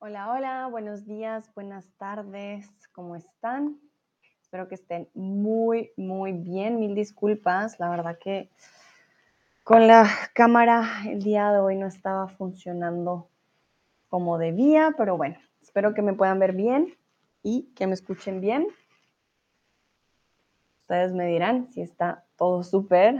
Hola, hola, buenos días, buenas tardes, ¿cómo están? Espero que estén muy, muy bien. Mil disculpas, la verdad que con la cámara el día de hoy no estaba funcionando como debía, pero bueno, espero que me puedan ver bien y que me escuchen bien. Ustedes me dirán si está todo súper.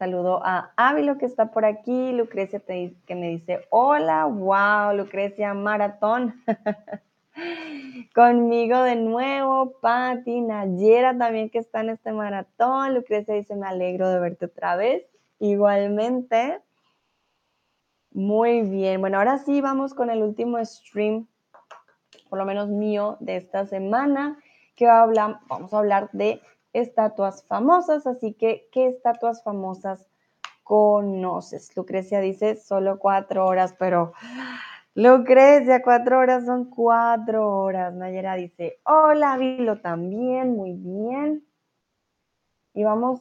Saludo a Ávilo que está por aquí, Lucrecia que me dice, hola, wow, Lucrecia, maratón. Conmigo de nuevo, Patti, Nayera también que está en este maratón. Lucrecia dice, me alegro de verte otra vez. Igualmente. Muy bien, bueno, ahora sí vamos con el último stream, por lo menos mío, de esta semana, que va a hablar, vamos a hablar de estatuas famosas, así que, ¿qué estatuas famosas conoces? Lucrecia dice solo cuatro horas, pero Lucrecia, cuatro horas son cuatro horas. Nayera dice, hola, Vilo también, muy bien. Y vamos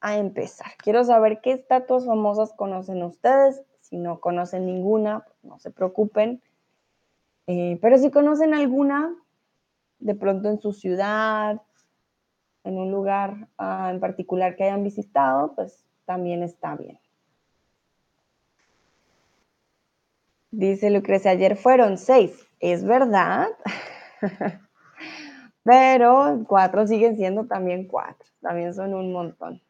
a empezar. Quiero saber qué estatuas famosas conocen ustedes. Si no conocen ninguna, no se preocupen. Eh, pero si conocen alguna, de pronto en su ciudad, en un lugar uh, en particular que hayan visitado, pues también está bien. Dice Lucrecia, ayer fueron seis. Es verdad, pero cuatro siguen siendo también cuatro. También son un montón.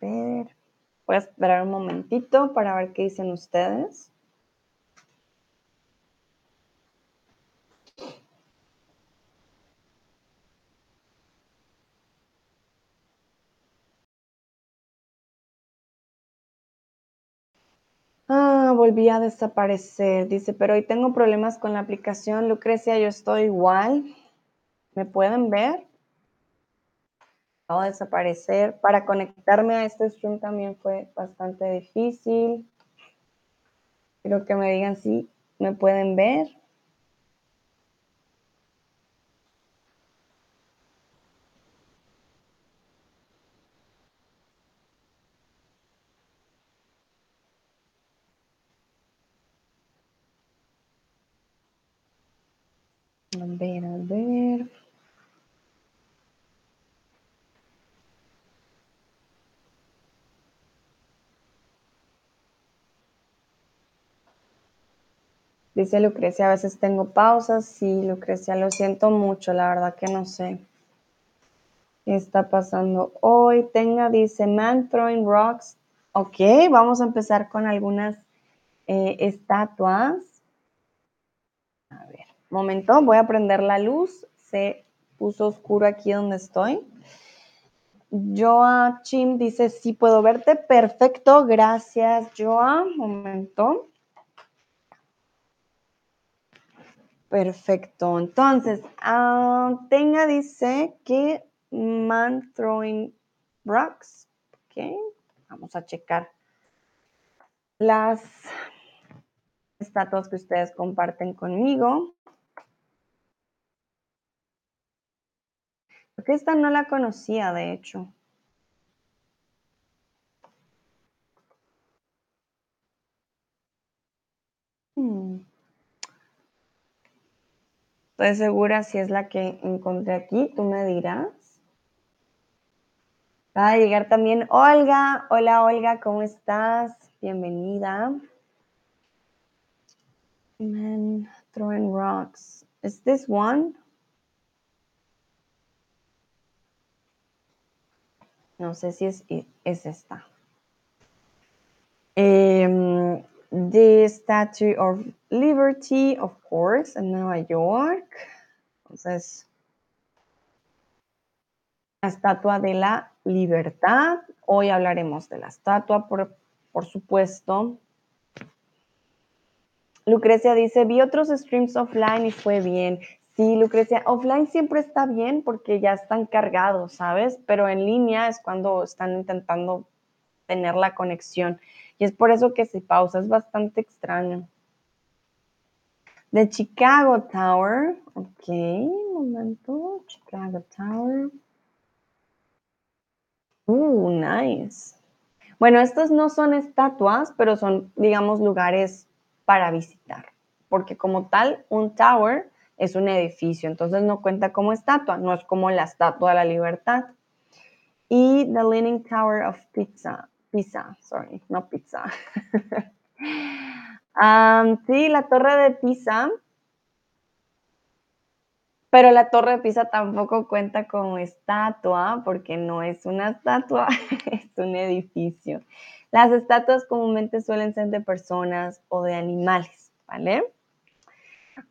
Voy a esperar un momentito para ver qué dicen ustedes. Ah, volví a desaparecer. Dice, pero hoy tengo problemas con la aplicación. Lucrecia, yo estoy igual. ¿Me pueden ver? De desaparecer. Para conectarme a este stream también fue bastante difícil. Quiero que me digan si me pueden ver. Ver. Dice Lucrecia, a veces tengo pausas. Sí, Lucrecia, lo siento mucho, la verdad que no sé qué está pasando hoy. Tenga, dice, man throwing rocks. Ok, vamos a empezar con algunas eh, estatuas. A ver, momento, voy a prender la luz. Se puso oscuro aquí donde estoy. Joa Chim dice, sí puedo verte. Perfecto, gracias, Joa. Momento. Perfecto. Entonces, uh, Tenga dice que man throwing rocks. Ok, vamos a checar las estatuas que ustedes comparten conmigo. Porque esta no la conocía, de hecho. Estoy segura si es la que encontré aquí, tú me dirás. Va a llegar también Olga. Hola Olga, ¿cómo estás? Bienvenida. Man throwing rocks. Is this one? No sé si es, es esta. Um, the Statue of Liberty, of course, en Nueva York. Entonces, la Estatua de la Libertad. Hoy hablaremos de la estatua, por, por supuesto. Lucrecia dice, vi otros streams offline y fue bien. Sí, Lucrecia, offline siempre está bien porque ya están cargados, ¿sabes? Pero en línea es cuando están intentando tener la conexión. Y es por eso que se pausa, es bastante extraño. The Chicago Tower. Ok, un momento. Chicago Tower. Uh, nice. Bueno, estos no son estatuas, pero son, digamos, lugares para visitar. Porque como tal, un tower es un edificio, entonces no cuenta como estatua, no es como la Estatua de la Libertad. Y The Leaning Tower of Pizza, Pisa, sorry, no pizza. sí, la Torre de Pisa, pero la Torre de Pisa tampoco cuenta como estatua porque no es una estatua, es un edificio. Las estatuas comúnmente suelen ser de personas o de animales, ¿vale?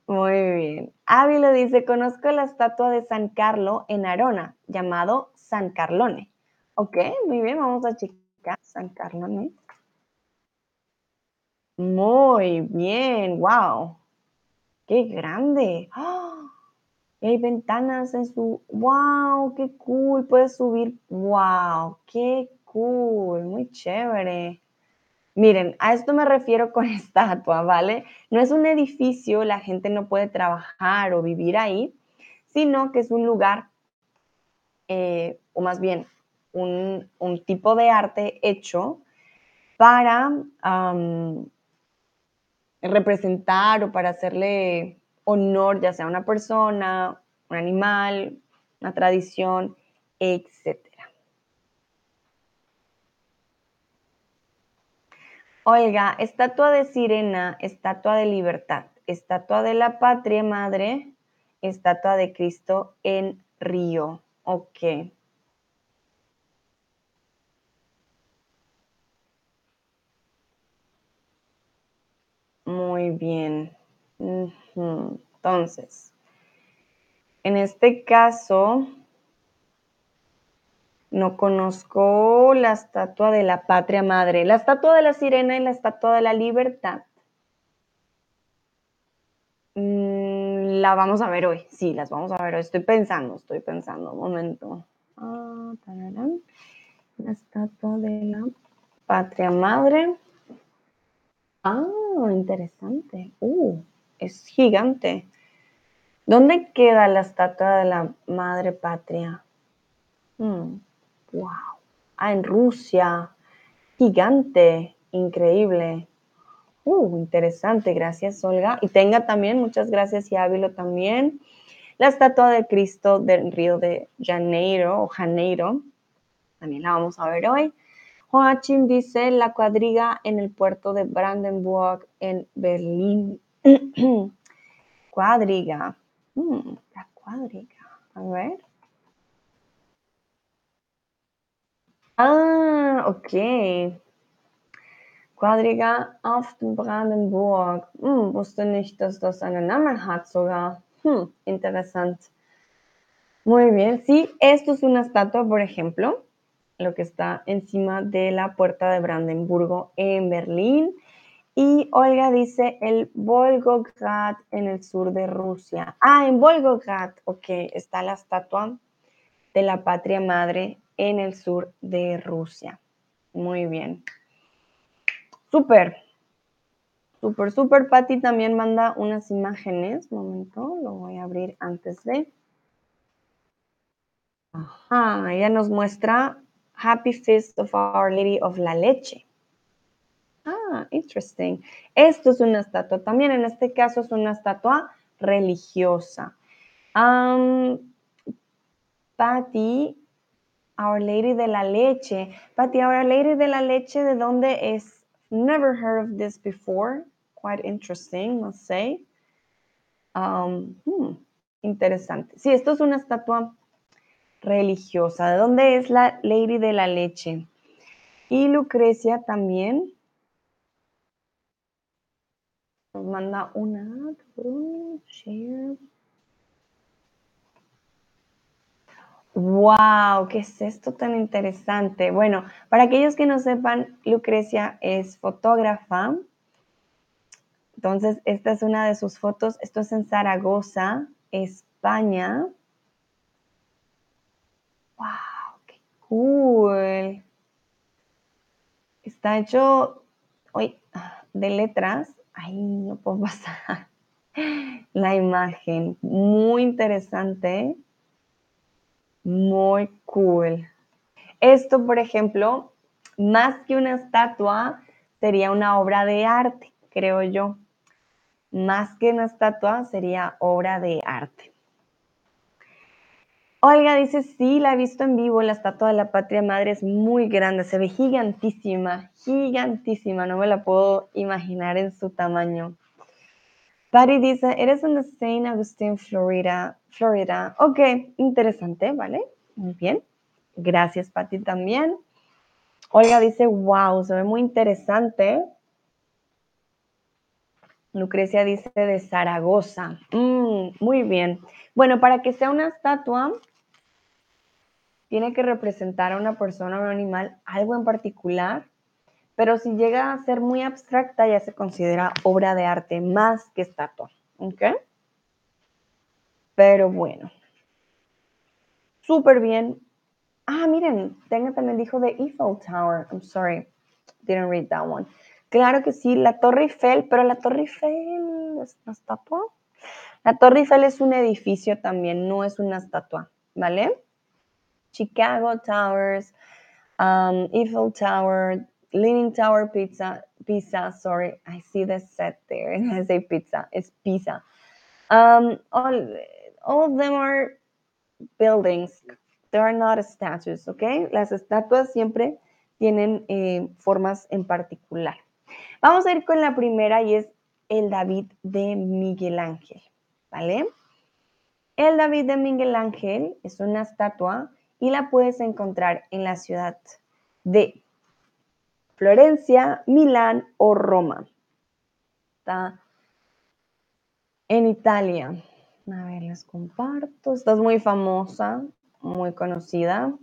Muy bien. Ávilo dice, conozco la estatua de San Carlo en Arona, llamado San Carlone. Ok, muy bien, vamos a checar San Carlone. Muy bien, wow. Qué grande. ¡Ah! hay ventanas en su... ¡Wow! ¡Qué cool! Puedes subir. ¡Wow! ¡Qué cool! Muy chévere. Miren, a esto me refiero con estatua, ¿vale? No es un edificio, la gente no puede trabajar o vivir ahí, sino que es un lugar, eh, o más bien, un, tipo de arte hecho para representar o para hacerle honor, ya sea a una persona, un animal, una tradición, etc. Oiga, estatua de sirena, estatua de libertad, estatua de la patria madre, estatua de Cristo en Río. Ok. Muy bien. Entonces, en este caso, no conozco la estatua de la patria madre, la estatua de la sirena y la estatua de la libertad. Mm, la vamos a ver hoy, sí, las vamos a ver hoy. Estoy pensando, estoy pensando, un momento. Ah, la estatua de la patria madre. Ah, interesante. Uh, es gigante. ¿Dónde queda la estatua de la madre patria? Hmm. Wow. Ah, en Rusia. Gigante. Increíble. Uh, interesante. Gracias, Olga. Y tenga también, muchas gracias, y Ávilo también. La estatua de Cristo del Río de Janeiro o Janeiro. También la vamos a ver hoy. Joachim dice la cuadriga en el puerto de Brandenburg en Berlín. cuadriga. Hmm, la cuadriga. A ver. Ah, okay. Quadriga auf dem Brandenburg. Hm, wusste nicht, dass das einen Namen hat sogar. Hm, interessant. Muy bien. Sí, esto es una estatua, por ejemplo, lo que está encima de la puerta de Brandenburgo en Berlín. Y Olga dice el Volgograd en el sur de Rusia. Ah, en Volgograd, ok, está la estatua de la patria madre en el sur de Rusia. Muy bien. Súper. Súper, súper. Patti también manda unas imágenes. Un momento, lo voy a abrir antes de. Ajá, ella nos muestra Happy Feast of Our Lady of la Leche. Ah, interesting. Esto es una estatua. También en este caso es una estatua religiosa. Um, Patty Our Lady de la Leche. But Our Lady de la Leche, ¿de dónde es? Never heard of this before. Quite interesting, must say. Um, hmm, interesante. Sí, esto es una estatua religiosa. ¿De dónde es la Lady de la Leche? Y Lucrecia también manda una. Share. ¡Wow! ¿Qué es esto tan interesante? Bueno, para aquellos que no sepan, Lucrecia es fotógrafa. Entonces, esta es una de sus fotos. Esto es en Zaragoza, España. ¡Wow! ¡Qué cool! está hecho hoy de letras. Ay, no puedo pasar la imagen. Muy interesante. Muy cool. Esto, por ejemplo, más que una estatua, sería una obra de arte, creo yo. Más que una estatua, sería obra de arte. Olga dice, sí, la he visto en vivo, la estatua de la patria madre es muy grande, se ve gigantísima, gigantísima, no me la puedo imaginar en su tamaño. Patty dice, eres en St. Augustine, Florida, Florida. Ok, interesante, ¿vale? Muy bien. Gracias, Patty, también. Olga dice, wow, se ve muy interesante. Lucrecia dice de Zaragoza. Mm, muy bien. Bueno, para que sea una estatua, tiene que representar a una persona o un animal, algo en particular, pero si llega a ser muy abstracta ya se considera obra de arte más que estatua, ¿ok? Pero bueno, súper bien. Ah, miren, Tenga también dijo de Eiffel Tower. I'm sorry, didn't read that one. Claro que sí, la Torre Eiffel, pero la Torre Eiffel es una estatua. La Torre Eiffel es un edificio también, no es una estatua, ¿vale? Chicago Towers, um, Eiffel Tower, Leaning Tower Pizza, Pizza, sorry, I see the set there, I say pizza, it's pizza. Um, all, all of them are buildings, they are not statues, okay? Las estatuas siempre tienen eh, formas en particular. Vamos a ir con la primera y es el David de Miguel Ángel, ¿vale? El David de Miguel Ángel es una estatua y la puedes encontrar en la ciudad de Florencia, Milán o Roma. Está en Italia. A ver, les comparto. Esta es muy famosa, muy conocida.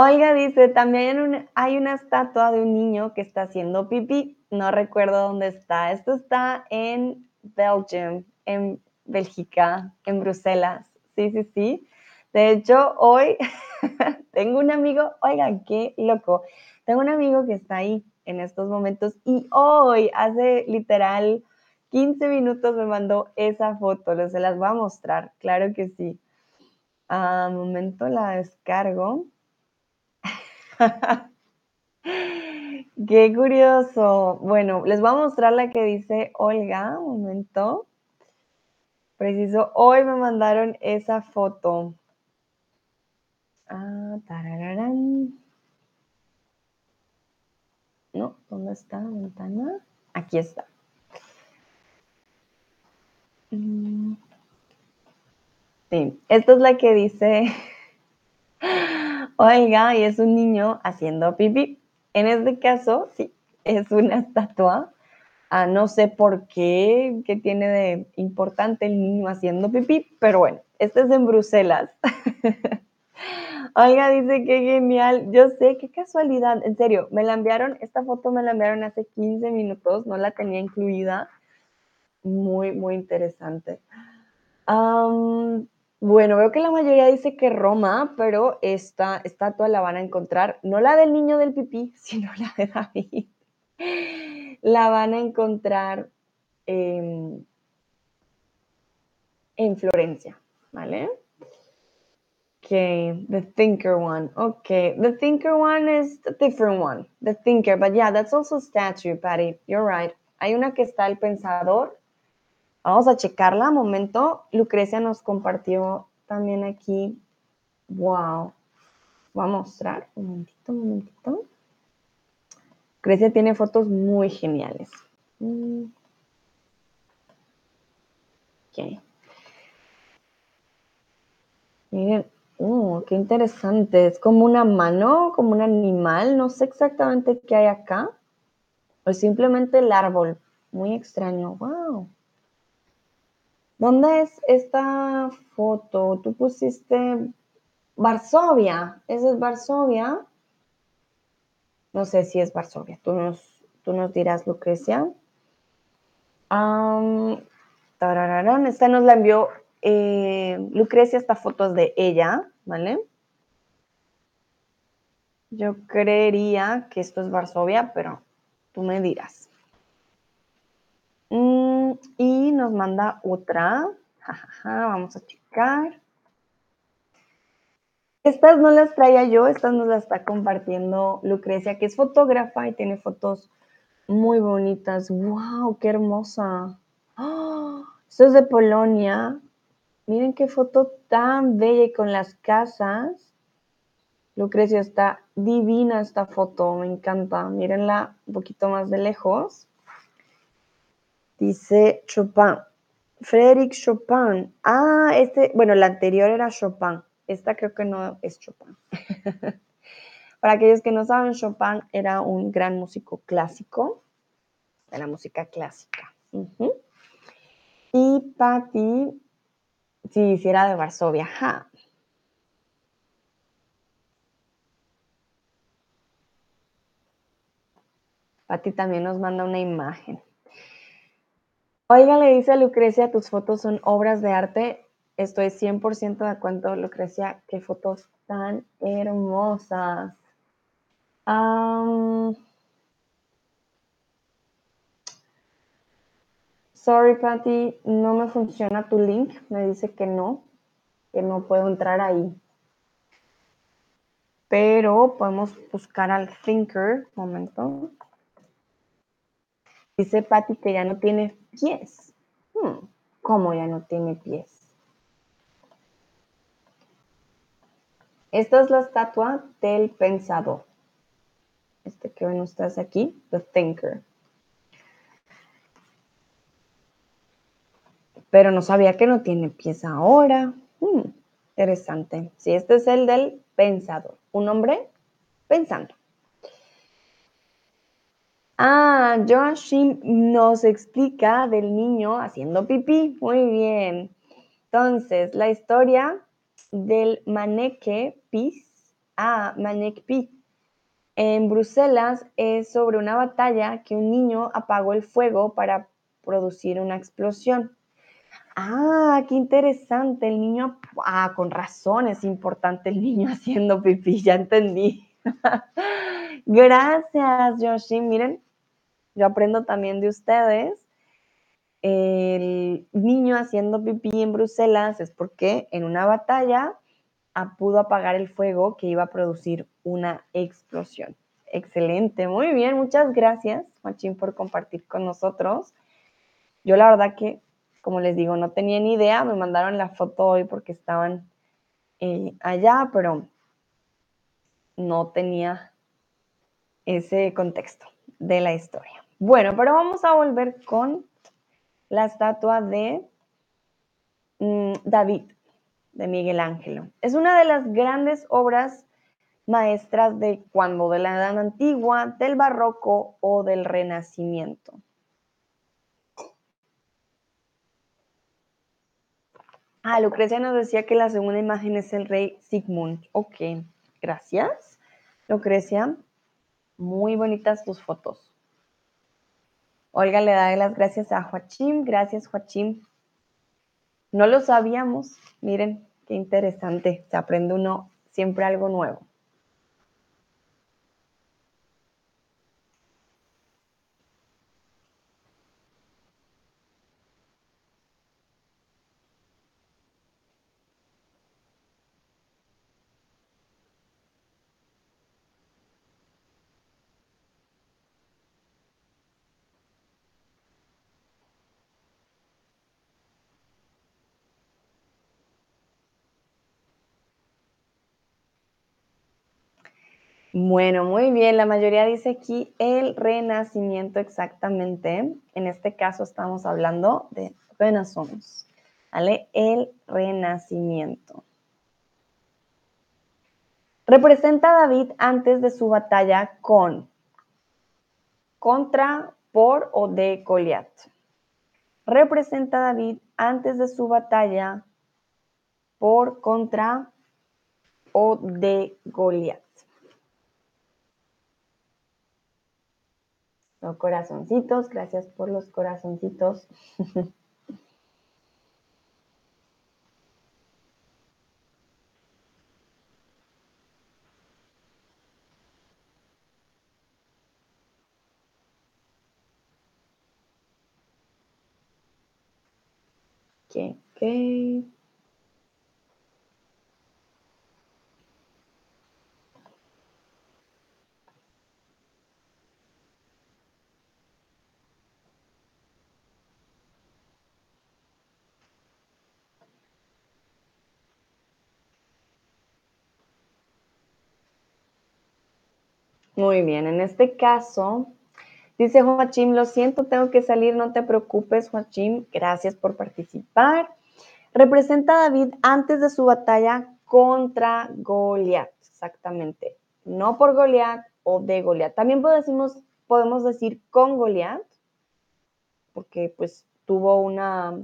Oiga, dice, también hay una estatua de un niño que está haciendo pipí. No recuerdo dónde está. Esto está en Belgium, en Bélgica, en Bruselas. Sí, sí, sí. De hecho, hoy tengo un amigo, oigan, qué loco. Tengo un amigo que está ahí en estos momentos y hoy, hace literal 15 minutos, me mandó esa foto. Se las voy a mostrar, claro que sí. A ah, momento la descargo. Qué curioso. Bueno, les voy a mostrar la que dice Olga. Un momento. Preciso, hoy me mandaron esa foto. Ah, No, ¿dónde está la ventana? Aquí está. Mm. Sí, esta es la que dice Oiga, y es un niño haciendo pipí. En este caso, sí, es una estatua. Ah, no sé por qué, qué tiene de importante el niño haciendo pipí, pero bueno, este es en Bruselas. Oiga, dice que genial. Yo sé, qué casualidad. En serio, me la enviaron, esta foto me la enviaron hace 15 minutos, no la tenía incluida. Muy, muy interesante. Bueno, veo que la mayoría dice que Roma, pero esta estatua la van a encontrar, no la del niño del pipí, sino la de David. La van a encontrar en, en Florencia, ¿vale? Okay, the thinker one. Okay, the thinker one is a different one. The thinker, but yeah, that's also statue, Patty. You're right. Hay una que está el pensador Vamos a checarla. Momento. Lucrecia nos compartió también aquí. Wow. Voy a mostrar. Un momentito, un momentito. Lucrecia tiene fotos muy geniales. Mm. Ok. Miren, oh, qué interesante. Es como una mano, como un animal. No sé exactamente qué hay acá. O simplemente el árbol. Muy extraño. Wow. ¿Dónde es esta foto? Tú pusiste Varsovia. ¿Esa es Varsovia? No sé si es Varsovia. Tú, Tú nos dirás, Lucrecia. esta nos la envió eh, Lucrecia, esta foto es de ella, ¿vale? Yo creería que esto es Varsovia, pero tú me dirás. Mm, y nos manda otra. vamos a checar. Estas no las traía yo, estas nos las está compartiendo Lucrecia, que es fotógrafa y tiene fotos muy bonitas. ¡Wow! ¡Qué hermosa! ¡Oh! Esto es de Polonia. Miren qué foto tan bella con las casas. Lucrecia, está divina esta foto, me encanta. Mírenla un poquito más de lejos. Dice Chopin. Frédéric Chopin. Ah, este, bueno, la anterior era Chopin. Esta creo que no es Chopin. Para aquellos que no saben, Chopin era un gran músico clásico, de la música clásica. Y Patti, si hiciera de Varsovia, ja, Pati también nos manda una imagen. Oiga, le dice a Lucrecia, tus fotos son obras de arte. Estoy 100% de acuerdo, Lucrecia. Qué fotos tan hermosas. sorry, Patty, no me funciona tu link. Me dice que no, que no puedo entrar ahí. Pero podemos buscar al Thinker. Momento. Dice Patty que ya no tiene pies. Hmm, ¿Cómo ya no tiene pies? Esta es la estatua del pensador. Este que ven ustedes aquí, The Thinker. Pero no sabía que no tiene pies ahora. Hmm, interesante. Sí, este es el del pensador. Un hombre pensando. Ah, Joachim nos explica del niño haciendo pipí. Muy bien. Entonces, la historia del Maneque Pis. Ah, Maneque Pis. En Bruselas es sobre una batalla que un niño apagó el fuego para producir una explosión. Ah, qué interesante. El niño, ah, con razón es importante el niño haciendo pipí, ya entendí. Gracias, Joachim. Miren, yo aprendo también de ustedes. El niño haciendo pipí en Bruselas es porque en una batalla pudo apagar el fuego que iba a producir una explosión. Excelente, muy bien, muchas gracias, Machín, por compartir con nosotros. Yo la verdad que, como les digo, no tenía ni idea, me mandaron la foto hoy porque estaban eh, allá, pero no tenía ese contexto de la historia. Bueno, pero vamos a volver con la estatua de mm, David, de Miguel Ángel. Es una de las grandes obras maestras de cuando de la Edad Antigua, del Barroco o del Renacimiento. Ah, Lucrecia nos decía que la segunda imagen es el rey Sigmund. Ok, gracias. Lucrecia, muy bonitas tus fotos. Olga le da las gracias a Joachim. Gracias, Joachim. No lo sabíamos. Miren, qué interesante. Se aprende uno siempre algo nuevo. Bueno, muy bien. La mayoría dice aquí el renacimiento exactamente. En este caso estamos hablando de Renaissance. ¿Vale? El renacimiento. Representa a David antes de su batalla con, contra, por o de Goliat. Representa a David antes de su batalla por, contra o de Goliat. Los corazoncitos, gracias por los corazoncitos. Muy bien, en este caso, dice Joachim, lo siento, tengo que salir, no te preocupes, Joachim, gracias por participar. Representa a David antes de su batalla contra Goliat, exactamente. No por Goliat o de Goliat. También podemos, podemos decir con Goliat, porque pues tuvo una,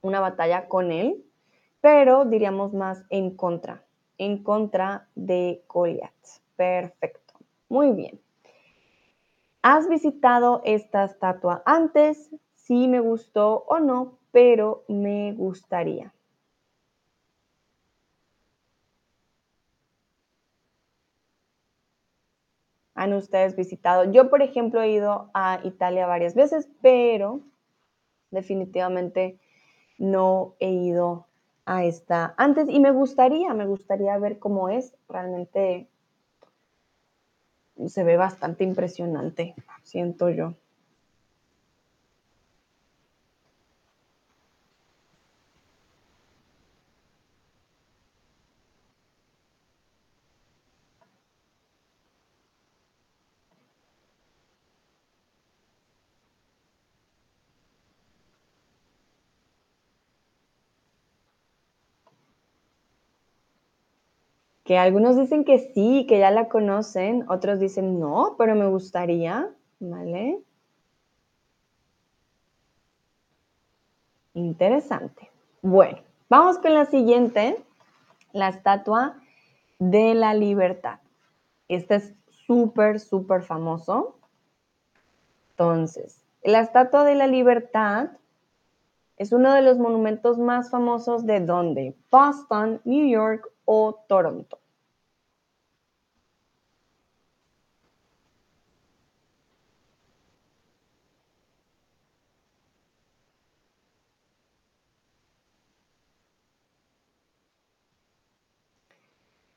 una batalla con él, pero diríamos más en contra, en contra de Goliat. Perfecto. Muy bien. ¿Has visitado esta estatua antes? Sí me gustó o no, pero me gustaría. ¿Han ustedes visitado? Yo, por ejemplo, he ido a Italia varias veces, pero definitivamente no he ido a esta antes y me gustaría, me gustaría ver cómo es. Realmente se ve bastante impresionante, siento yo. Que algunos dicen que sí, que ya la conocen, otros dicen no, pero me gustaría, ¿vale? Interesante. Bueno, vamos con la siguiente, la estatua de la libertad. Este es súper, súper famoso. Entonces, la estatua de la libertad es uno de los monumentos más famosos de dónde? Boston, New York o Toronto.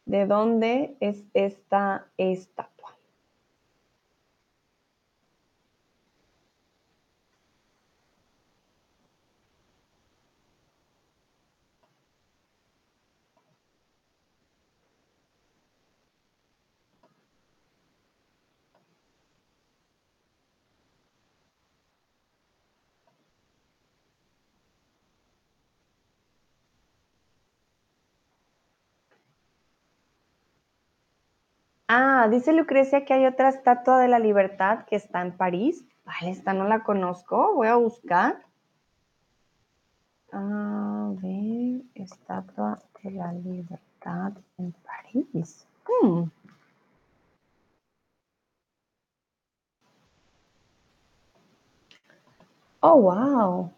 ¿De dónde es esta estatua? Ah, dice Lucrecia que hay otra estatua de la libertad que está en París. Vale, esta no la conozco, voy a buscar. A ver, estatua de la libertad en París. Hmm. Oh, wow.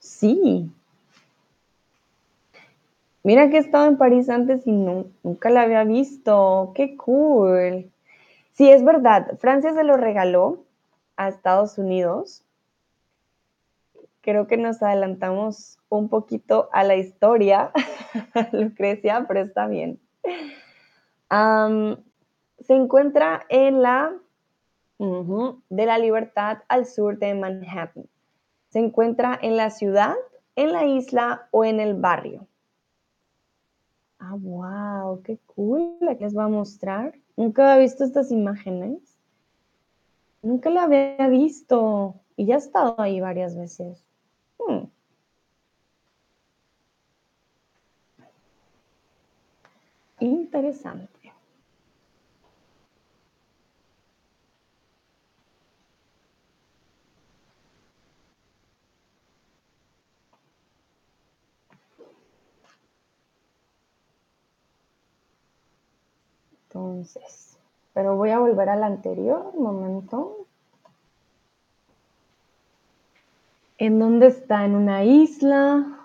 Sí. Mira que he estado en París antes y nunca la había visto. ¡Qué cool! Sí, es verdad. Francia se lo regaló a Estados Unidos. Creo que nos adelantamos un poquito a la historia, Lucrecia, pero está bien. se encuentra en la de la Libertad al sur de Manhattan. Se encuentra en la ciudad, en la isla o en el barrio. Ah, wow, qué cool la que les voy a mostrar. Nunca había visto estas imágenes. Nunca la había visto y ya he estado ahí varias veces. Hmm. Interesante. Entonces, pero voy a volver al anterior, un momento. ¿En dónde está? ¿En una isla?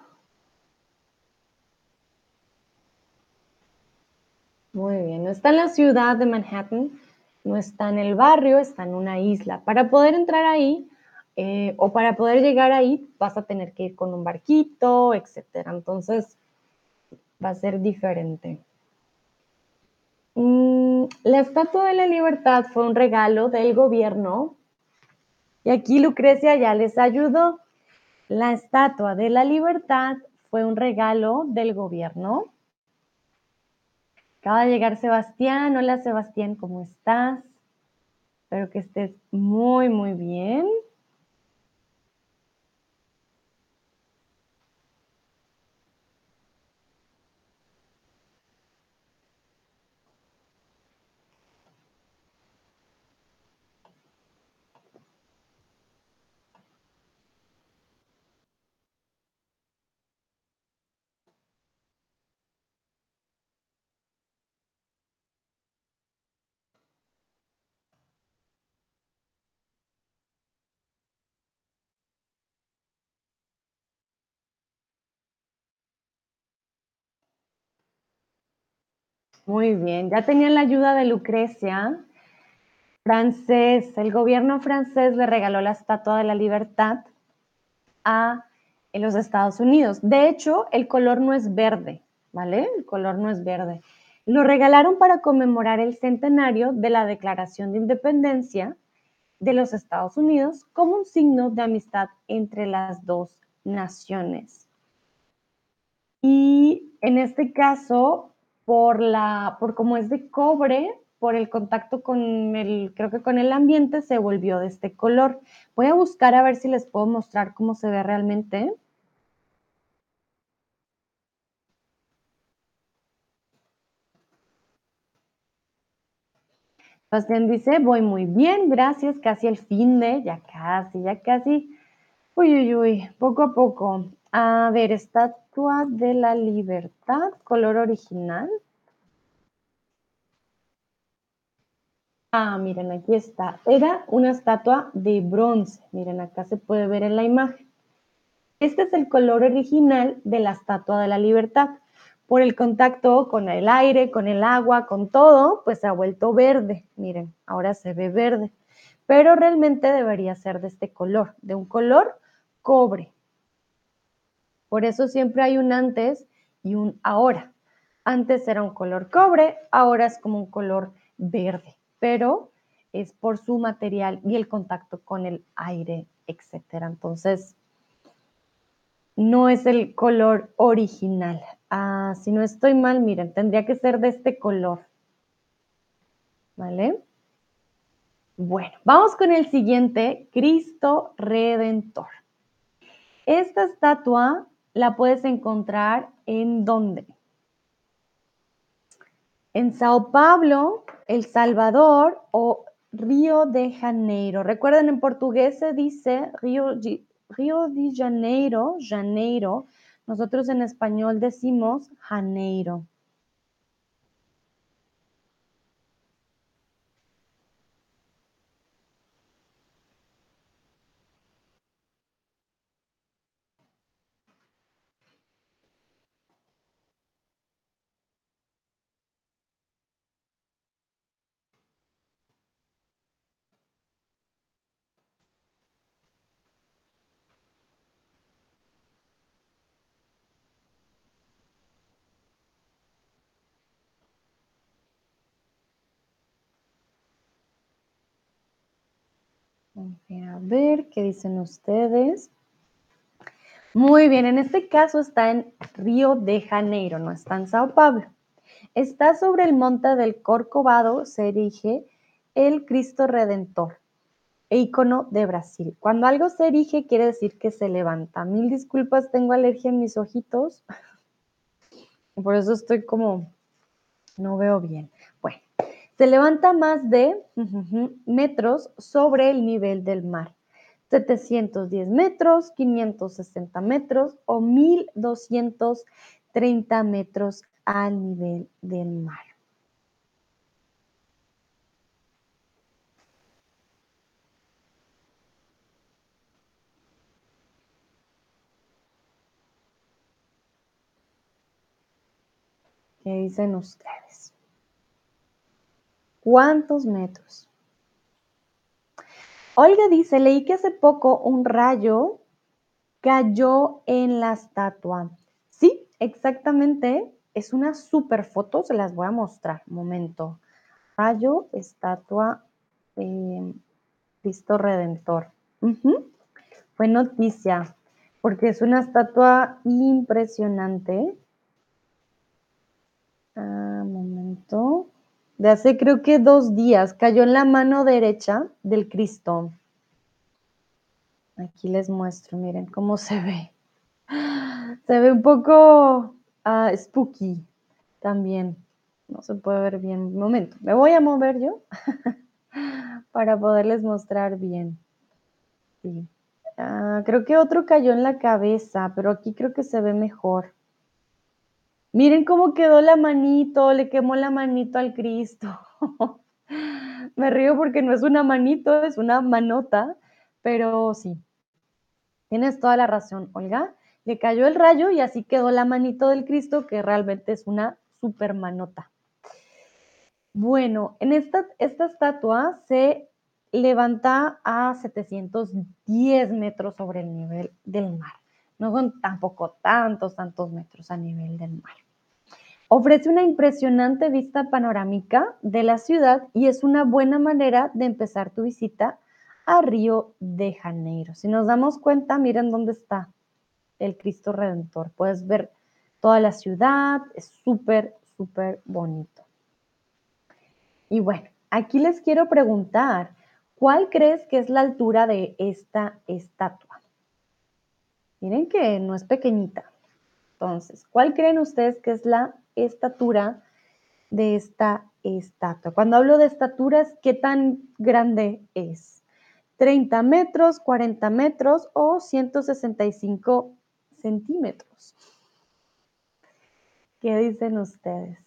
Muy bien, no está en la ciudad de Manhattan, no está en el barrio, está en una isla. Para poder entrar ahí eh, o para poder llegar ahí vas a tener que ir con un barquito, etcétera. Entonces va a ser diferente. Mm, la Estatua de la Libertad fue un regalo del gobierno y aquí Lucrecia ya les ayudó. La Estatua de la Libertad fue un regalo del gobierno. Acaba de llegar Sebastián. Hola Sebastián, ¿cómo estás? Espero que estés muy, muy bien. Muy bien, ya tenían la ayuda de Lucrecia. Francés, el gobierno francés le regaló la Estatua de la Libertad a los Estados Unidos. De hecho, el color no es verde, ¿vale? El color no es verde. Lo regalaron para conmemorar el centenario de la Declaración de Independencia de los Estados Unidos como un signo de amistad entre las dos naciones. Y en este caso, por la, por como es de cobre, por el contacto con el, creo que con el ambiente, se volvió de este color. Voy a buscar a ver si les puedo mostrar cómo se ve realmente. Sebastián dice, voy muy bien, gracias, casi el fin de, ya casi, ya casi. Uy, uy, uy, poco a poco. A ver, Estatua de la Libertad, color original. Ah, miren, aquí está. Era una estatua de bronce. Miren, acá se puede ver en la imagen. Este es el color original de la Estatua de la Libertad. Por el contacto con el aire, con el agua, con todo, pues se ha vuelto verde. Miren, ahora se ve verde. Pero realmente debería ser de este color, de un color cobre. Por eso siempre hay un antes y un ahora. Antes era un color cobre, ahora es como un color verde pero es por su material y el contacto con el aire, etcétera. Entonces, no es el color original. Ah, si no estoy mal, miren, tendría que ser de este color. ¿Vale? Bueno, vamos con el siguiente, Cristo Redentor. Esta estatua la puedes encontrar en dónde? En Sao Paulo, El Salvador o Río de Janeiro. Recuerden, en portugués se dice Río, Río de Janeiro, Janeiro. Nosotros en español decimos Janeiro. A ver qué dicen ustedes. Muy bien, en este caso está en Río de Janeiro, no está en Sao Paulo. Está sobre el monte del Corcovado, se erige el Cristo Redentor, e icono de Brasil. Cuando algo se erige quiere decir que se levanta. Mil disculpas, tengo alergia en mis ojitos. Por eso estoy como, no veo bien se levanta más de metros sobre el nivel del mar, 710 metros, 560 metros o 1230 metros al nivel del mar. ¿Qué dicen ustedes? ¿Cuántos metros? Olga dice, leí que hace poco un rayo cayó en la estatua. Sí, exactamente. Es una super foto, se las voy a mostrar. Momento. Rayo, estatua, eh, Cristo Redentor. Fue noticia, porque es una estatua impresionante. Ah, momento. De hace creo que dos días. Cayó en la mano derecha del Cristo. Aquí les muestro, miren cómo se ve. Se ve un poco ah, spooky también. No se puede ver bien. Un momento, me voy a mover yo para poderles mostrar bien. Sí. Ah, creo que otro cayó en la cabeza, pero aquí creo que se ve mejor. Miren cómo quedó la manito, le quemó la manito al Cristo. Me río porque no es una manito, es una manota, pero sí. Tienes toda la razón, Olga. Le cayó el rayo y así quedó la manito del Cristo, que realmente es una super manota. Bueno, en esta, esta estatua se levanta a 710 metros sobre el nivel del mar. No son tampoco tantos, tantos metros a nivel del mar. Ofrece una impresionante vista panorámica de la ciudad y es una buena manera de empezar tu visita a Río de Janeiro. Si nos damos cuenta, miren dónde está el Cristo Redentor. Puedes ver toda la ciudad, es súper, súper bonito. Y bueno, aquí les quiero preguntar, ¿cuál crees que es la altura de esta estatua? Miren que no es pequeñita. Entonces, ¿cuál creen ustedes que es la estatura de esta estatua. Cuando hablo de estaturas, ¿qué tan grande es? 30 metros, 40 metros o 165 centímetros. ¿Qué dicen ustedes?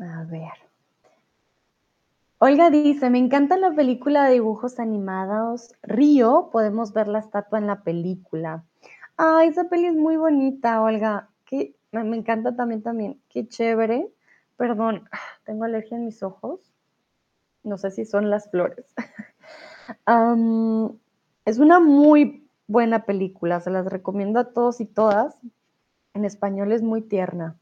A ver. Olga dice, me encanta la película de dibujos animados. Río, podemos ver la estatua en la película. Ah, esa peli es muy bonita, Olga. Que me, encanta también, también. Qué chévere. Perdón, tengo alergia en mis ojos. No sé si son las flores. es una muy buena película, se las recomiendo a todos y todas. En español es muy tierna.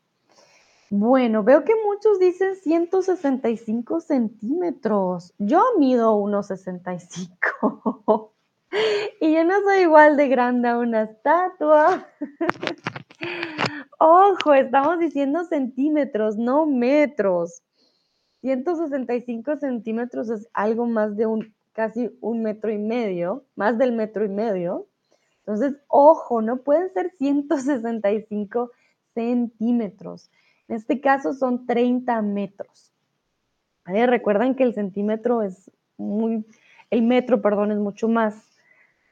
Bueno, veo que muchos dicen 165 centímetros. Yo mido 1,65 y yo no soy igual de grande a una estatua. Ojo, estamos diciendo centímetros, no metros. 165 centímetros es algo más de un, casi un metro y medio, más del metro y medio. Entonces, ojo, no pueden ser 165 centímetros. En este caso son 30 metros. Recuerdan que el centímetro es muy, el metro, perdón, es mucho más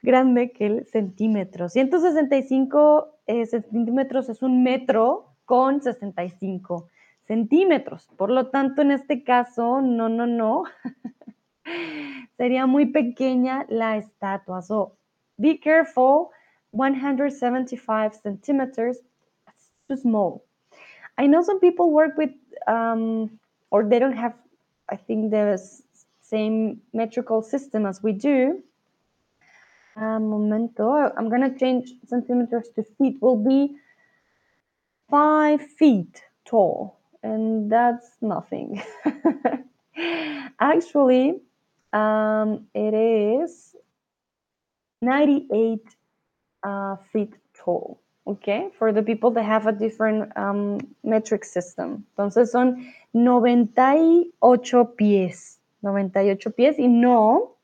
grande que el centímetro. 165 eh, centímetros es un metro con 65 centímetros. Por lo tanto, en este caso, no, no, no. Sería muy pequeña la estatua. So, be careful. 175 centimeters, too small. I know some people work with, um, or they don't have, I think, the same metrical system as we do. Um, momento, I'm going to change centimeters to feet, will be five feet tall, and that's nothing. Actually, um, it is 98 uh, feet tall. ¿Ok? For the people that have a different um, metric system. Entonces son 98 pies, 98 pies y no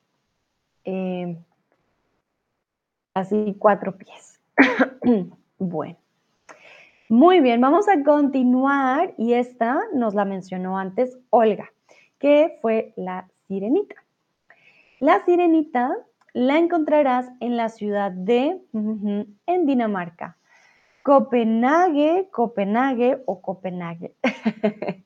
eh, así cuatro pies. bueno. Muy bien, vamos a continuar y esta nos la mencionó antes Olga, ¿Qué fue la sirenita? La sirenita la encontrarás en la ciudad de, en Dinamarca. Copenhague, Copenhague o Copenhague.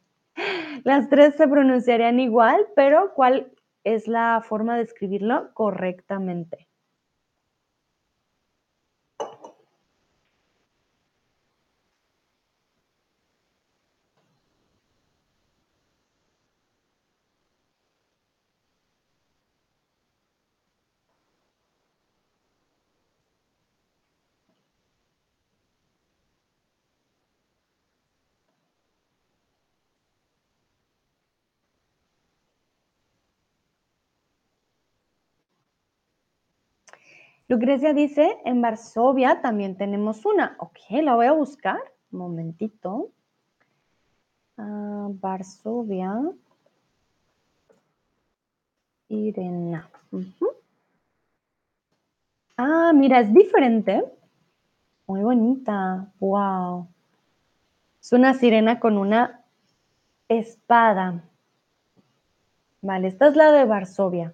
Las tres se pronunciarían igual, pero ¿cuál es la forma de escribirlo correctamente? Lucrecia dice, en Varsovia también tenemos una. Ok, la voy a buscar. Un momentito. Ah, Varsovia. Irena. Ah, mira, es diferente. Muy bonita. Wow. Es una sirena con una espada. Vale, esta es la de Varsovia.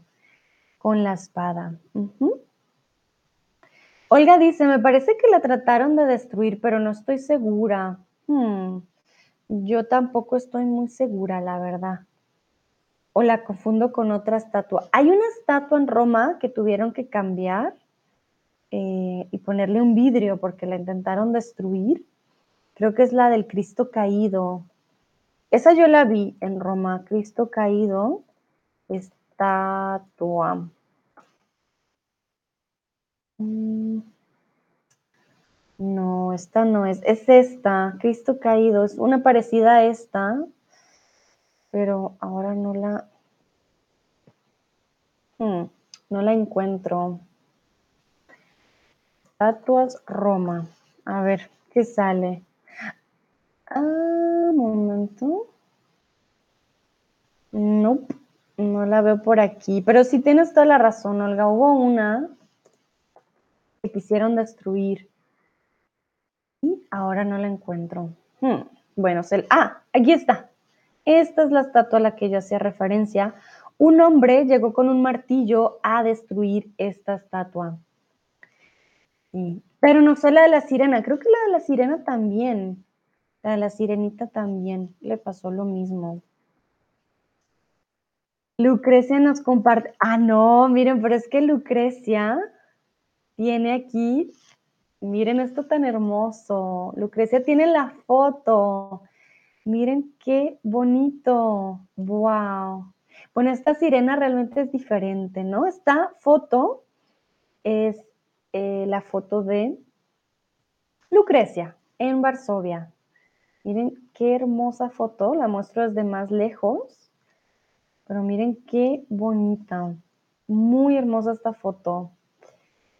Con la espada. Olga dice, me parece que la trataron de destruir, pero no estoy segura. Hmm, yo tampoco estoy muy segura, la verdad. O la confundo con otra estatua. Hay una estatua en Roma que tuvieron que cambiar eh, y ponerle un vidrio porque la intentaron destruir. Creo que es la del Cristo caído. Esa yo la vi en Roma, Cristo caído, estatua. Mm. No, esta no es. Es esta, Cristo caído. Es una parecida a esta, pero ahora no la. Hmm, no la encuentro. Estatuas Roma. A ver, ¿qué sale? Ah, momento. No, no la veo por aquí. Pero sí tienes toda la razón, Olga. Hubo una que quisieron destruir. Y ahora no la encuentro. Hmm, bueno, ah, aquí está. Esta es la estatua a la que yo hacía referencia. Un hombre llegó con un martillo a destruir esta estatua. Pero no fue la de la sirena, creo que la de la sirena también. La de la sirenita también le pasó lo mismo. Lucrecia nos comparte. Ah, no, miren, pero es que Lucrecia tiene aquí, miren esto tan hermoso. Lucrecia tiene la foto. Miren qué bonito. Wow. Bueno, esta sirena realmente es diferente, ¿no? Esta foto es eh, la foto de Lucrecia en Varsovia. Miren qué hermosa foto, la muestro desde más lejos, pero miren qué bonita, muy hermosa esta foto.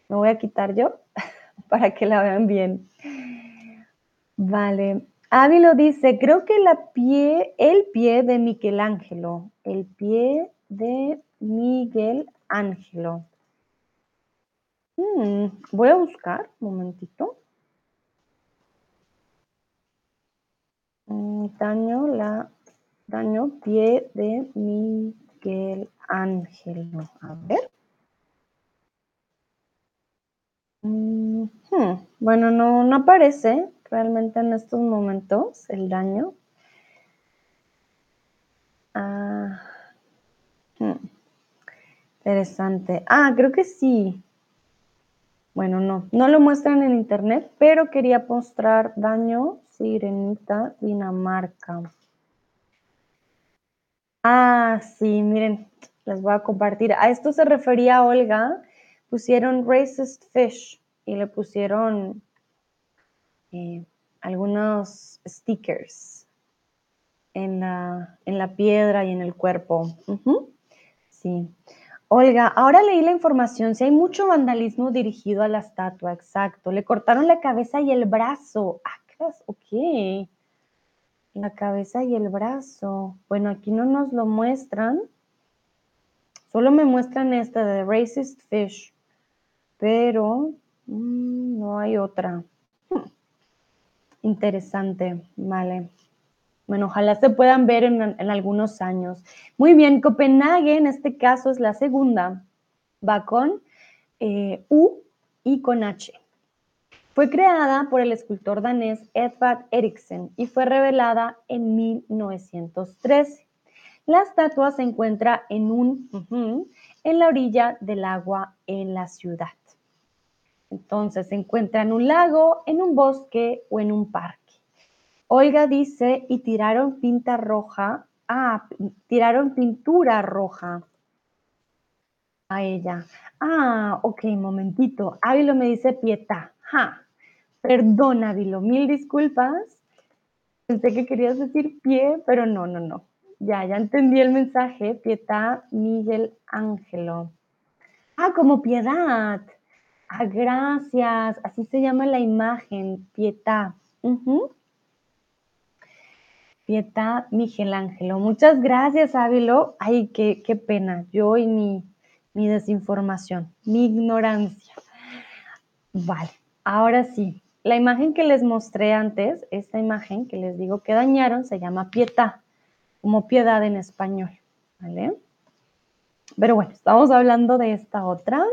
Me voy a quitar yo para que la vean bien. Vale. Ávilo dice, creo que la pie, el pie de Miguel Ángelo, el pie de Miguel Ángelo. Hmm, voy a buscar, un momentito. Mm, daño, la, daño pie de Miguel Ángelo. A ver. Mm, hmm, bueno, no, no aparece realmente en estos momentos el daño. Ah, hmm, interesante. Ah, creo que sí. Bueno, no, no lo muestran en internet, pero quería mostrar daño Sirenita Dinamarca. Ah, sí, miren, les voy a compartir. A esto se refería Olga. Pusieron racist fish y le pusieron eh, algunos stickers en la, en la, piedra y en el cuerpo. Sí. Olga, ahora leí la información, si hay mucho vandalismo dirigido a la estatua, exacto. Le cortaron la cabeza y el brazo. Ah, ok. La cabeza y el brazo. Bueno, aquí no nos lo muestran. Solo me muestran esta de Racist Fish. Pero mm, no hay otra. Hmm. Interesante, vale. Bueno, ojalá se puedan ver en, algunos años. Muy bien, Copenhague en este caso es la segunda. Va con eh, U y con H. Fue creada por el escultor danés Edvard Eriksen y fue revelada en 1913. La estatua se encuentra en un en la orilla del agua en la ciudad. Entonces se encuentra en un lago, en un bosque o en un parque. Olga dice, y tiraron pinta roja. Ah, tiraron pintura roja a ella. Ah, ok, momentito. Ávilo me dice Pietá. Ja. Perdón, Ávilo, mil disculpas. Pensé que querías decir pie, pero no, no, no. Ya, ya entendí el mensaje. Pietá Miguel Ángelo. Ah, como piedad. Ah, gracias. Así se llama la imagen, Pietá. Pietá Miguel Ángelo. Muchas gracias, Ávilo. Ay, qué, qué pena. Yo y mi, mi desinformación, mi ignorancia. Vale, ahora sí. La imagen que les mostré antes, esta imagen que les digo que dañaron, se llama Pietá, como piedad en español. ¿Vale? Pero bueno, estamos hablando de esta otra.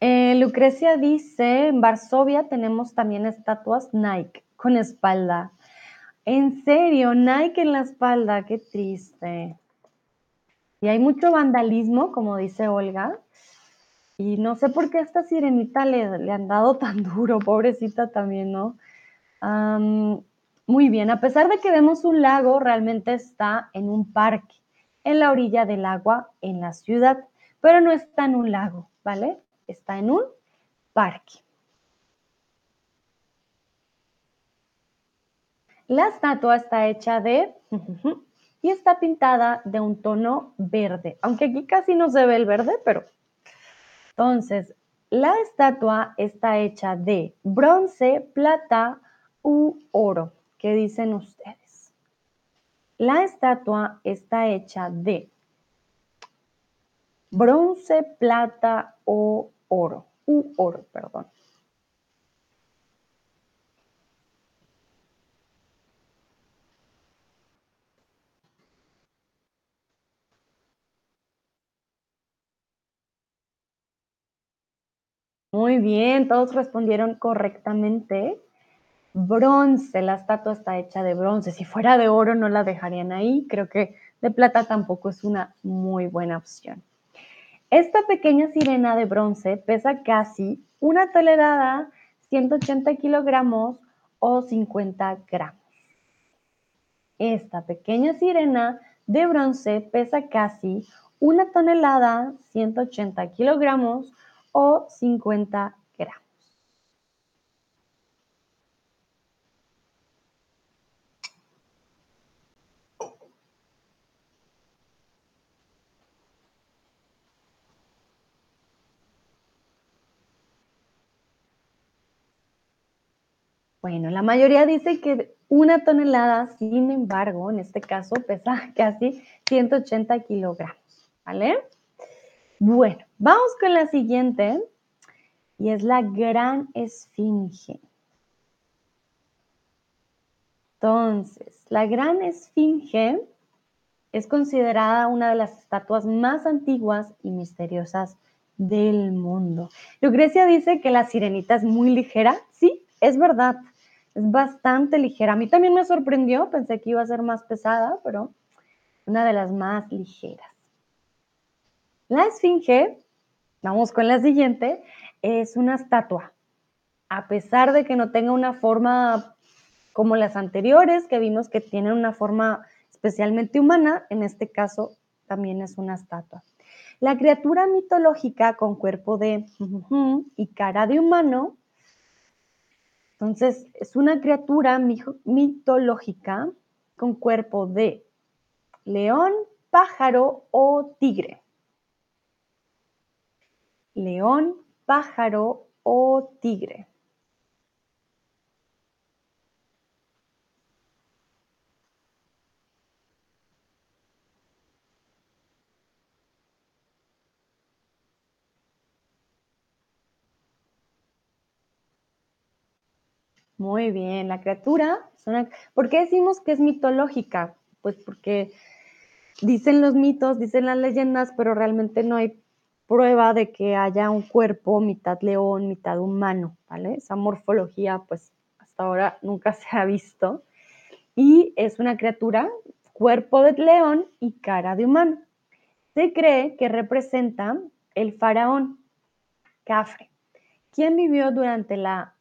Eh, Lucrecia dice, en Varsovia tenemos también estatuas Nike con espalda. En serio, Nike en la espalda, qué triste. Y hay mucho vandalismo, como dice Olga. Y no sé por qué a esta sirenita le, han dado tan duro, pobrecita también, ¿no? muy bien, a pesar de que vemos un lago, realmente está en un parque, en la orilla del agua, en la ciudad, pero no está en un lago, ¿vale? Está en un parque. La estatua está hecha de y está pintada de un tono verde, aunque aquí casi no se ve el verde, pero entonces la estatua está hecha de bronce, plata u oro. ¿Qué dicen ustedes? La estatua está hecha de bronce, plata o oro, u oro, perdón. Muy bien, todos respondieron correctamente. Bronce, la estatua está hecha de bronce. Si fuera de oro no la dejarían ahí. Creo que de plata tampoco es una muy buena opción. Esta pequeña sirena de bronce pesa casi una tonelada, 180 kilogramos o 50 gramos. Esta pequeña sirena de bronce pesa casi una tonelada, 180 kilogramos o 50 gramos. Bueno, la mayoría dice que una tonelada, sin embargo, en este caso pesa casi 180 kilogramos, ¿vale? Bueno, vamos con la siguiente y es la gran esfinge. Entonces, la gran esfinge es considerada una de las estatuas más antiguas y misteriosas del mundo. Lucrecia dice que la sirenita es muy ligera. Sí, es verdad, es bastante ligera. A mí también me sorprendió, pensé que iba a ser más pesada, pero una de las más ligeras. La esfinge, vamos con la siguiente, es una estatua. A pesar de que no tenga una forma como las anteriores, que vimos que tienen una forma especialmente humana, en este caso también es una estatua. La criatura mitológica con cuerpo de y cara de humano, entonces es una criatura mitológica con cuerpo de león, pájaro o tigre león, pájaro o tigre. Muy bien, la criatura es una... ¿Por qué decimos que es mitológica? Pues porque dicen los mitos, dicen las leyendas, pero realmente no hay prueba de que haya un cuerpo mitad león, mitad humano, ¿vale? Esa morfología, pues hasta ahora nunca se ha visto. Y es una criatura, cuerpo de león y cara de humano. Se cree que representa el faraón Cafre, quien vivió durante la,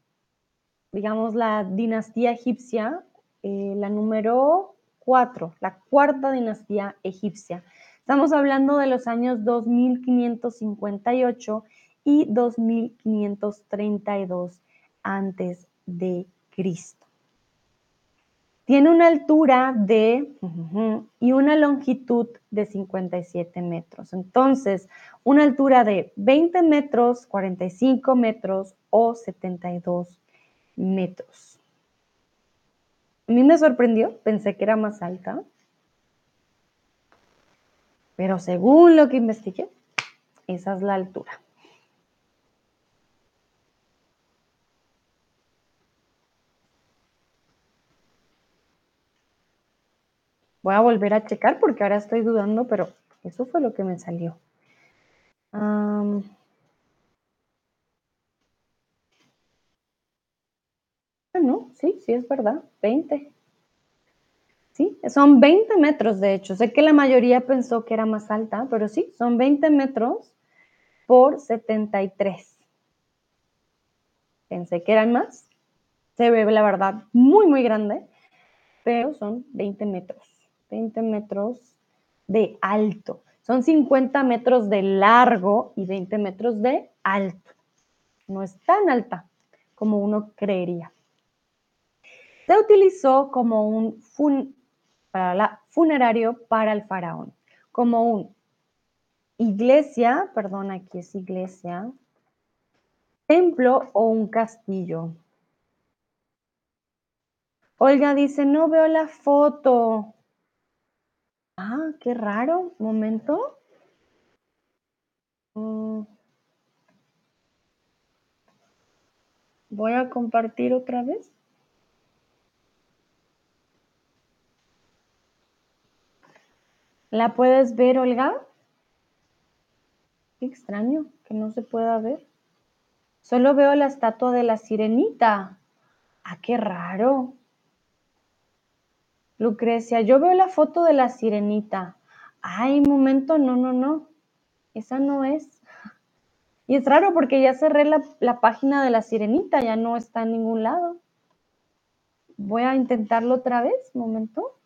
digamos, la dinastía egipcia, eh, la número 4, la cuarta dinastía egipcia. Estamos hablando de los años 2558 y 2532 antes de Cristo. Tiene una altura de y una longitud de 57 metros. Entonces, una altura de 20 metros, 45 metros o 72 metros. A mí me sorprendió, pensé que era más alta, pero según lo que investigué, esa es la altura. Voy a volver a checar porque ahora estoy dudando, pero eso fue lo que me salió. No, sí, sí es verdad, 20. Sí, son 20 metros de hecho. Sé que la mayoría pensó que era más alta, pero sí, son 20 metros por 73. Pensé que eran más. Se ve, la verdad, muy, muy grande, pero son 20 metros. 20 metros de alto. Son 50 metros de largo y 20 metros de alto. No es tan alta como uno creería. Se utilizó como un funerario para el faraón, como un iglesia, perdón, aquí es iglesia, templo o un castillo. Olga dice, no veo la foto. Ah, qué raro. Momento. Mm. Voy a compartir otra vez. ¿La puedes ver, Olga? Qué extraño que no se pueda ver. Solo veo la estatua de la sirenita. Ah, qué raro. Lucrecia, yo veo la foto de la sirenita. Ay, momento, no, no, no. Esa no es. Y es raro porque ya cerré la, la página de la sirenita, ya no está en ningún lado. Voy a intentarlo otra vez, momento.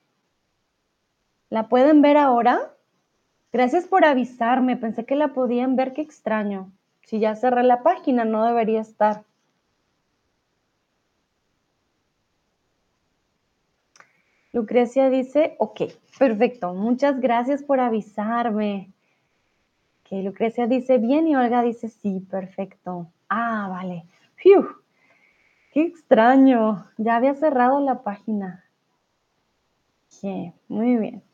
¿La pueden ver ahora? Gracias por avisarme, pensé que la podían ver, qué extraño. Si ya cerré la página, no debería estar. Lucrecia dice, ok, perfecto, muchas gracias por avisarme. Que Lucrecia dice bien y Olga dice sí, perfecto. Ah, vale. Fiu, qué extraño, ya había cerrado la página. Muy bien.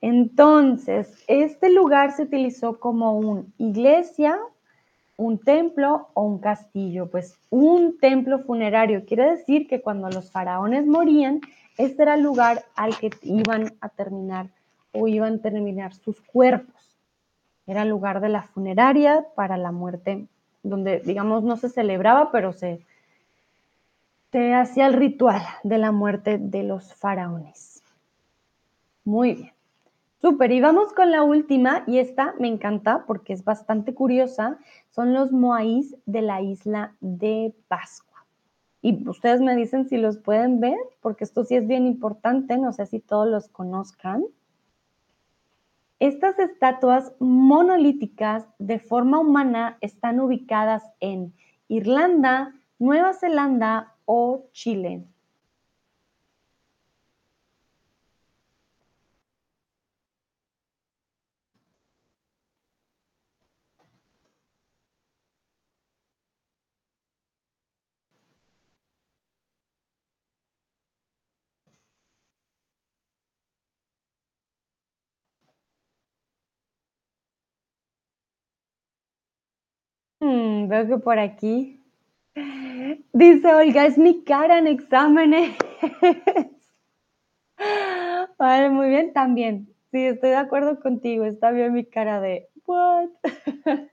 Entonces, este lugar se utilizó como una iglesia, un templo o un castillo. Pues un templo funerario quiere decir que cuando los faraones morían, este era el lugar al que iban a terminar o iban a terminar sus cuerpos. Era el lugar de la funeraria para la muerte, donde, digamos, no se celebraba, pero se, se hacía el ritual de la muerte de los faraones. Muy bien. Súper, y vamos con la última, y esta me encanta porque es bastante curiosa, son los moáis de la isla de Pascua. Y ustedes me dicen si los pueden ver, porque esto sí es bien importante, no sé si todos los conozcan. Estas estatuas monolíticas de forma humana están ubicadas en Irlanda, Nueva Zelanda o Chile. Mm, veo que por aquí Dice Olga, es mi cara en exámenes. Vale, muy bien, también. Sí, estoy de acuerdo contigo. Está bien mi cara de, ¿what?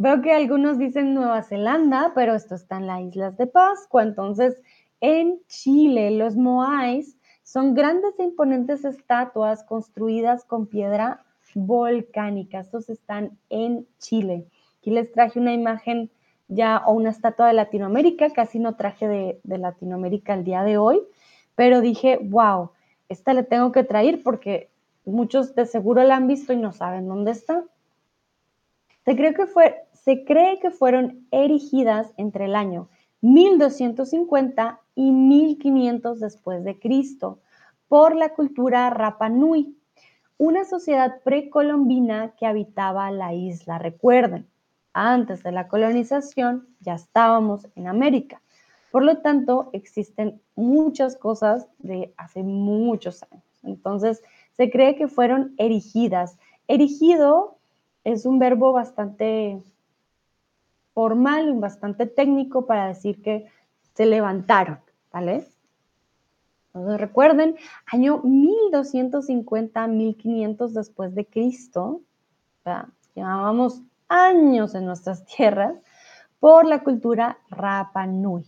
Veo que algunos dicen Nueva Zelanda, pero esto está en las Islas de Pascua. Entonces, en Chile, los Moais son grandes e imponentes estatuas construidas con piedra volcánica. Estos están en Chile. Aquí les traje una imagen ya o una estatua de Latinoamérica. Casi no traje de, Latinoamérica el día de hoy, pero dije, wow, esta le tengo que traer porque muchos de seguro la han visto y no saben dónde está. Se cree que, fue, se cree que fueron erigidas entre el año 1250 y 1500 después de Cristo por la cultura Rapa Nui, una sociedad precolombina que habitaba la isla. Recuerden, antes de la colonización ya estábamos en América. Por lo tanto, existen muchas cosas de hace muchos años. Entonces, se cree que fueron erigidas. Erigido es un verbo bastante formal y bastante técnico para decir que se levantaron, ¿vale? Entonces recuerden, año 1250, 1500 después de Cristo, llevábamos años en nuestras tierras por la cultura Rapa Nui.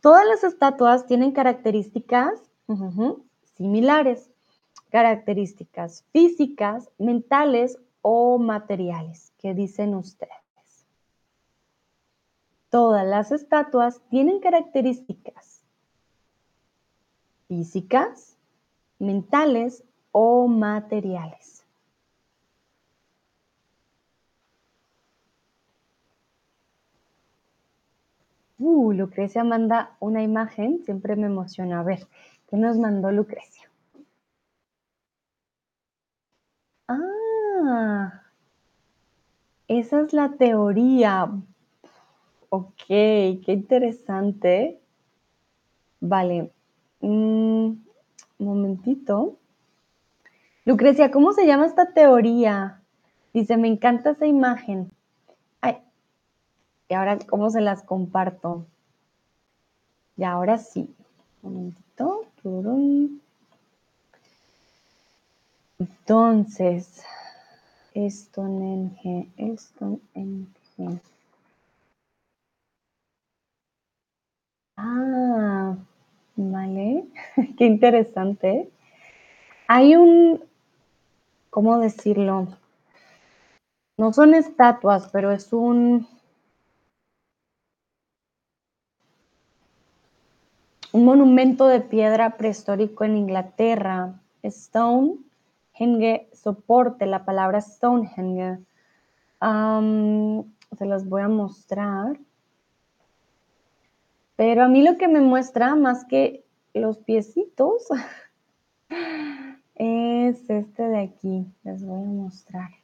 Todas las estatuas tienen características similares, características físicas, mentales o materiales. ¿Qué dicen ustedes? Todas las estatuas tienen características físicas, mentales o materiales. Uh, Lucrecia manda una imagen, siempre me emociona. A ver, ¿qué nos mandó Lucrecia? Ah, esa es la teoría. Ok, qué interesante. Vale, un momentito. Lucrecia, ¿cómo se llama esta teoría? Dice, me encanta esa imagen. Y ahora, ¿cómo se las comparto? Y ahora sí. Un momentito. Entonces, esto en esto en Ah, vale. Qué interesante. Hay un, ¿cómo decirlo? No son estatuas, pero es un, un monumento de piedra prehistórico en Inglaterra. Stonehenge, soporte, la palabra Stonehenge. se las voy a mostrar. Pero a mí lo que me muestra más que los piecitos es este de aquí. Les voy a mostrar.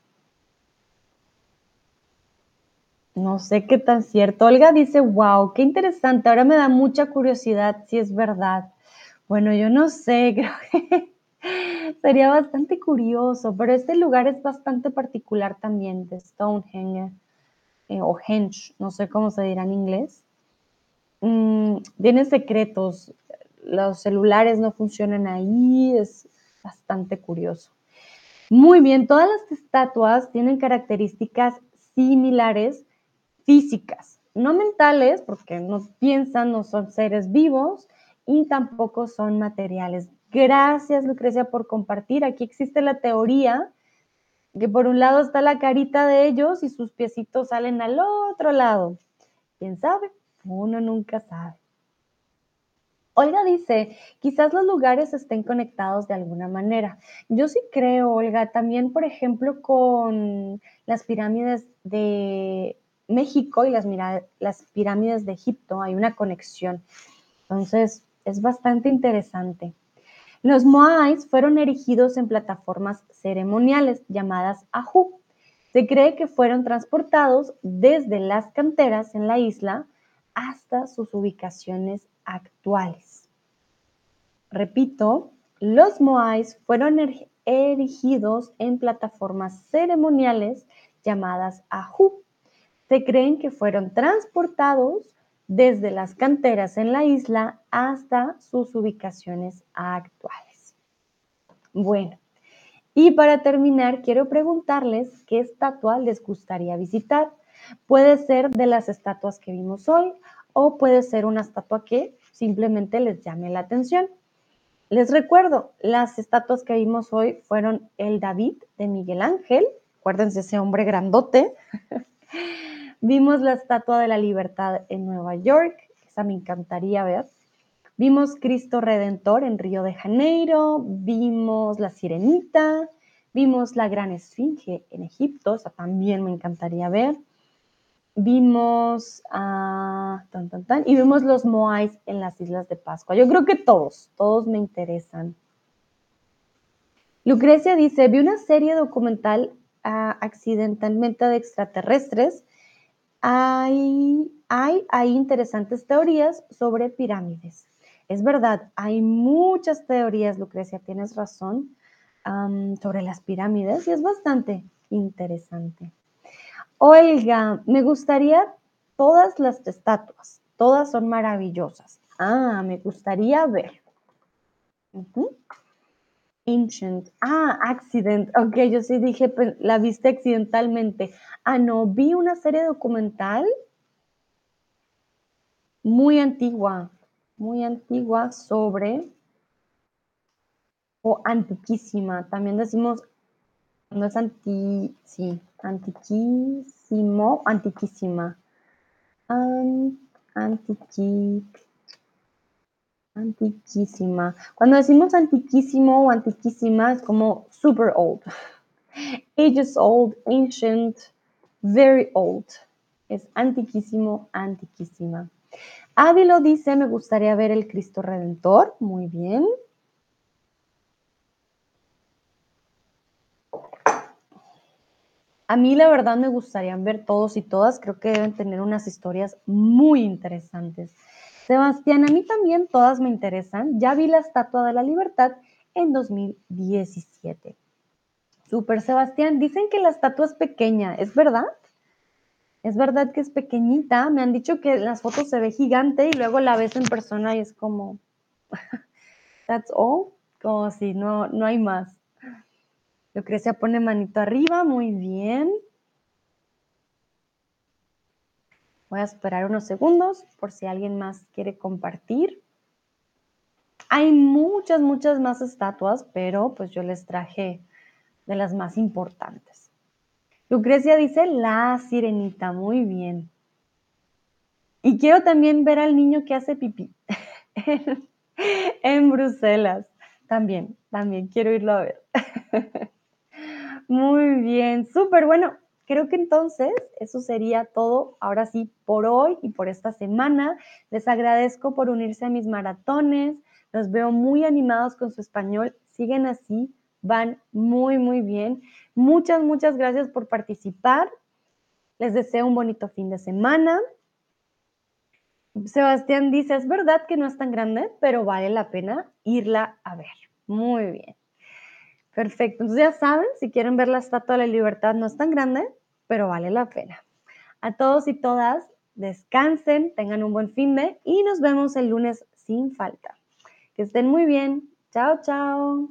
No sé qué tan cierto. Olga dice, wow, qué interesante. Ahora me da mucha curiosidad si es verdad. Bueno, yo no sé, creo que sería bastante curioso, pero este lugar es bastante particular también de Stonehenge eh, o Henge, no sé cómo se dirá en inglés. Mm, tiene secretos, los celulares no funcionan ahí, es bastante curioso. Muy bien, todas las estatuas tienen características similares físicas, no mentales, porque no piensan, no son seres vivos y tampoco son materiales. Gracias, Lucrecia, por compartir. Aquí existe la teoría que por un lado está la carita de ellos y sus piecitos salen al otro lado. ¿Quién sabe? Uno nunca sabe. Olga dice, quizás los lugares estén conectados de alguna manera. Yo sí creo, Olga, también, por ejemplo, con las pirámides de México y las, pirámides de Egipto hay una conexión. Entonces, es bastante interesante. Los Moais fueron erigidos en plataformas ceremoniales llamadas Ajú. Se cree que fueron transportados desde las canteras en la isla hasta sus ubicaciones actuales. Repito, los Moais fueron er-, erigidos en plataformas ceremoniales llamadas Ajú. Se creen que fueron transportados desde las canteras en la isla hasta sus ubicaciones actuales. Bueno, y para terminar, quiero preguntarles qué estatua les gustaría visitar. Puede ser de las estatuas que vimos hoy o puede ser una estatua que simplemente les llame la atención. Les recuerdo, las estatuas que vimos hoy fueron el David de Miguel Ángel, acuérdense ese hombre grandote. Vimos la Estatua de la Libertad en Nueva York, esa me encantaría ver. Vimos Cristo Redentor en Río de Janeiro, vimos la Sirenita, vimos la Gran Esfinge en Egipto, esa también me encantaría ver. Vimos a tan, tan, tan, y vimos los Moais en las Islas de Pascua. Yo creo que todos, todos me interesan. Lucrecia dice, vi una serie documental uh, accidentalmente de extraterrestres hay, hay, hay interesantes teorías sobre pirámides. Es verdad, hay muchas teorías, Lucrecia, tienes razón, sobre las pirámides y es bastante interesante. Oiga, me gustaría todas las estatuas, todas son maravillosas. Ah, me gustaría ver. Ancient. Ah, accident. Ok, yo sí dije, pues, la viste accidentalmente. Ah, no, vi una serie documental muy antigua, muy antigua sobre, o antiquísima. También decimos, no es anti, sí, antiquísimo, antiquísima. antiquísima Antiquísima. Cuando decimos antiquísimo o antiquísima es como super old. Ages old, ancient, very old. Es antiquísimo, antiquísima. Ávilo dice, me gustaría ver el Cristo Redentor. Muy bien. A mí la verdad me gustaría ver todos y todas. Creo que deben tener unas historias muy interesantes. Sebastián, a mí también todas me interesan. Ya vi la Estatua de la Libertad en 2017. Super, Sebastián. Dicen que la estatua es pequeña, ¿es verdad? Es verdad que es pequeñita. Me han dicho que en las fotos se ve gigante y luego la ves en persona y es como, that's all, como si no, no hay más. Lucrecia pone manito arriba, muy bien. Voy a esperar unos segundos por si alguien más quiere compartir. Hay muchas, muchas más estatuas, pero pues yo les traje de las más importantes. Lucrecia dice la sirenita, muy bien. Y quiero también ver al niño que hace pipí en Bruselas. También, también quiero irlo a ver. muy bien, súper bueno. Creo que entonces eso sería todo, ahora sí, por hoy y por esta semana. Les agradezco por unirse a mis maratones. Los veo muy animados con su español. Siguen así, van muy, muy bien. Muchas, muchas gracias por participar. Les deseo un bonito fin de semana. Sebastián dice, es verdad que no es tan grande, pero vale la pena irla a ver. Muy bien. Perfecto. Entonces ya saben, si quieren ver la Estatua de la Libertad, no es tan grande, pero vale la pena. A todos y todas, descansen, tengan un buen fin de y nos vemos el lunes sin falta. Que estén muy bien. Chao, chao.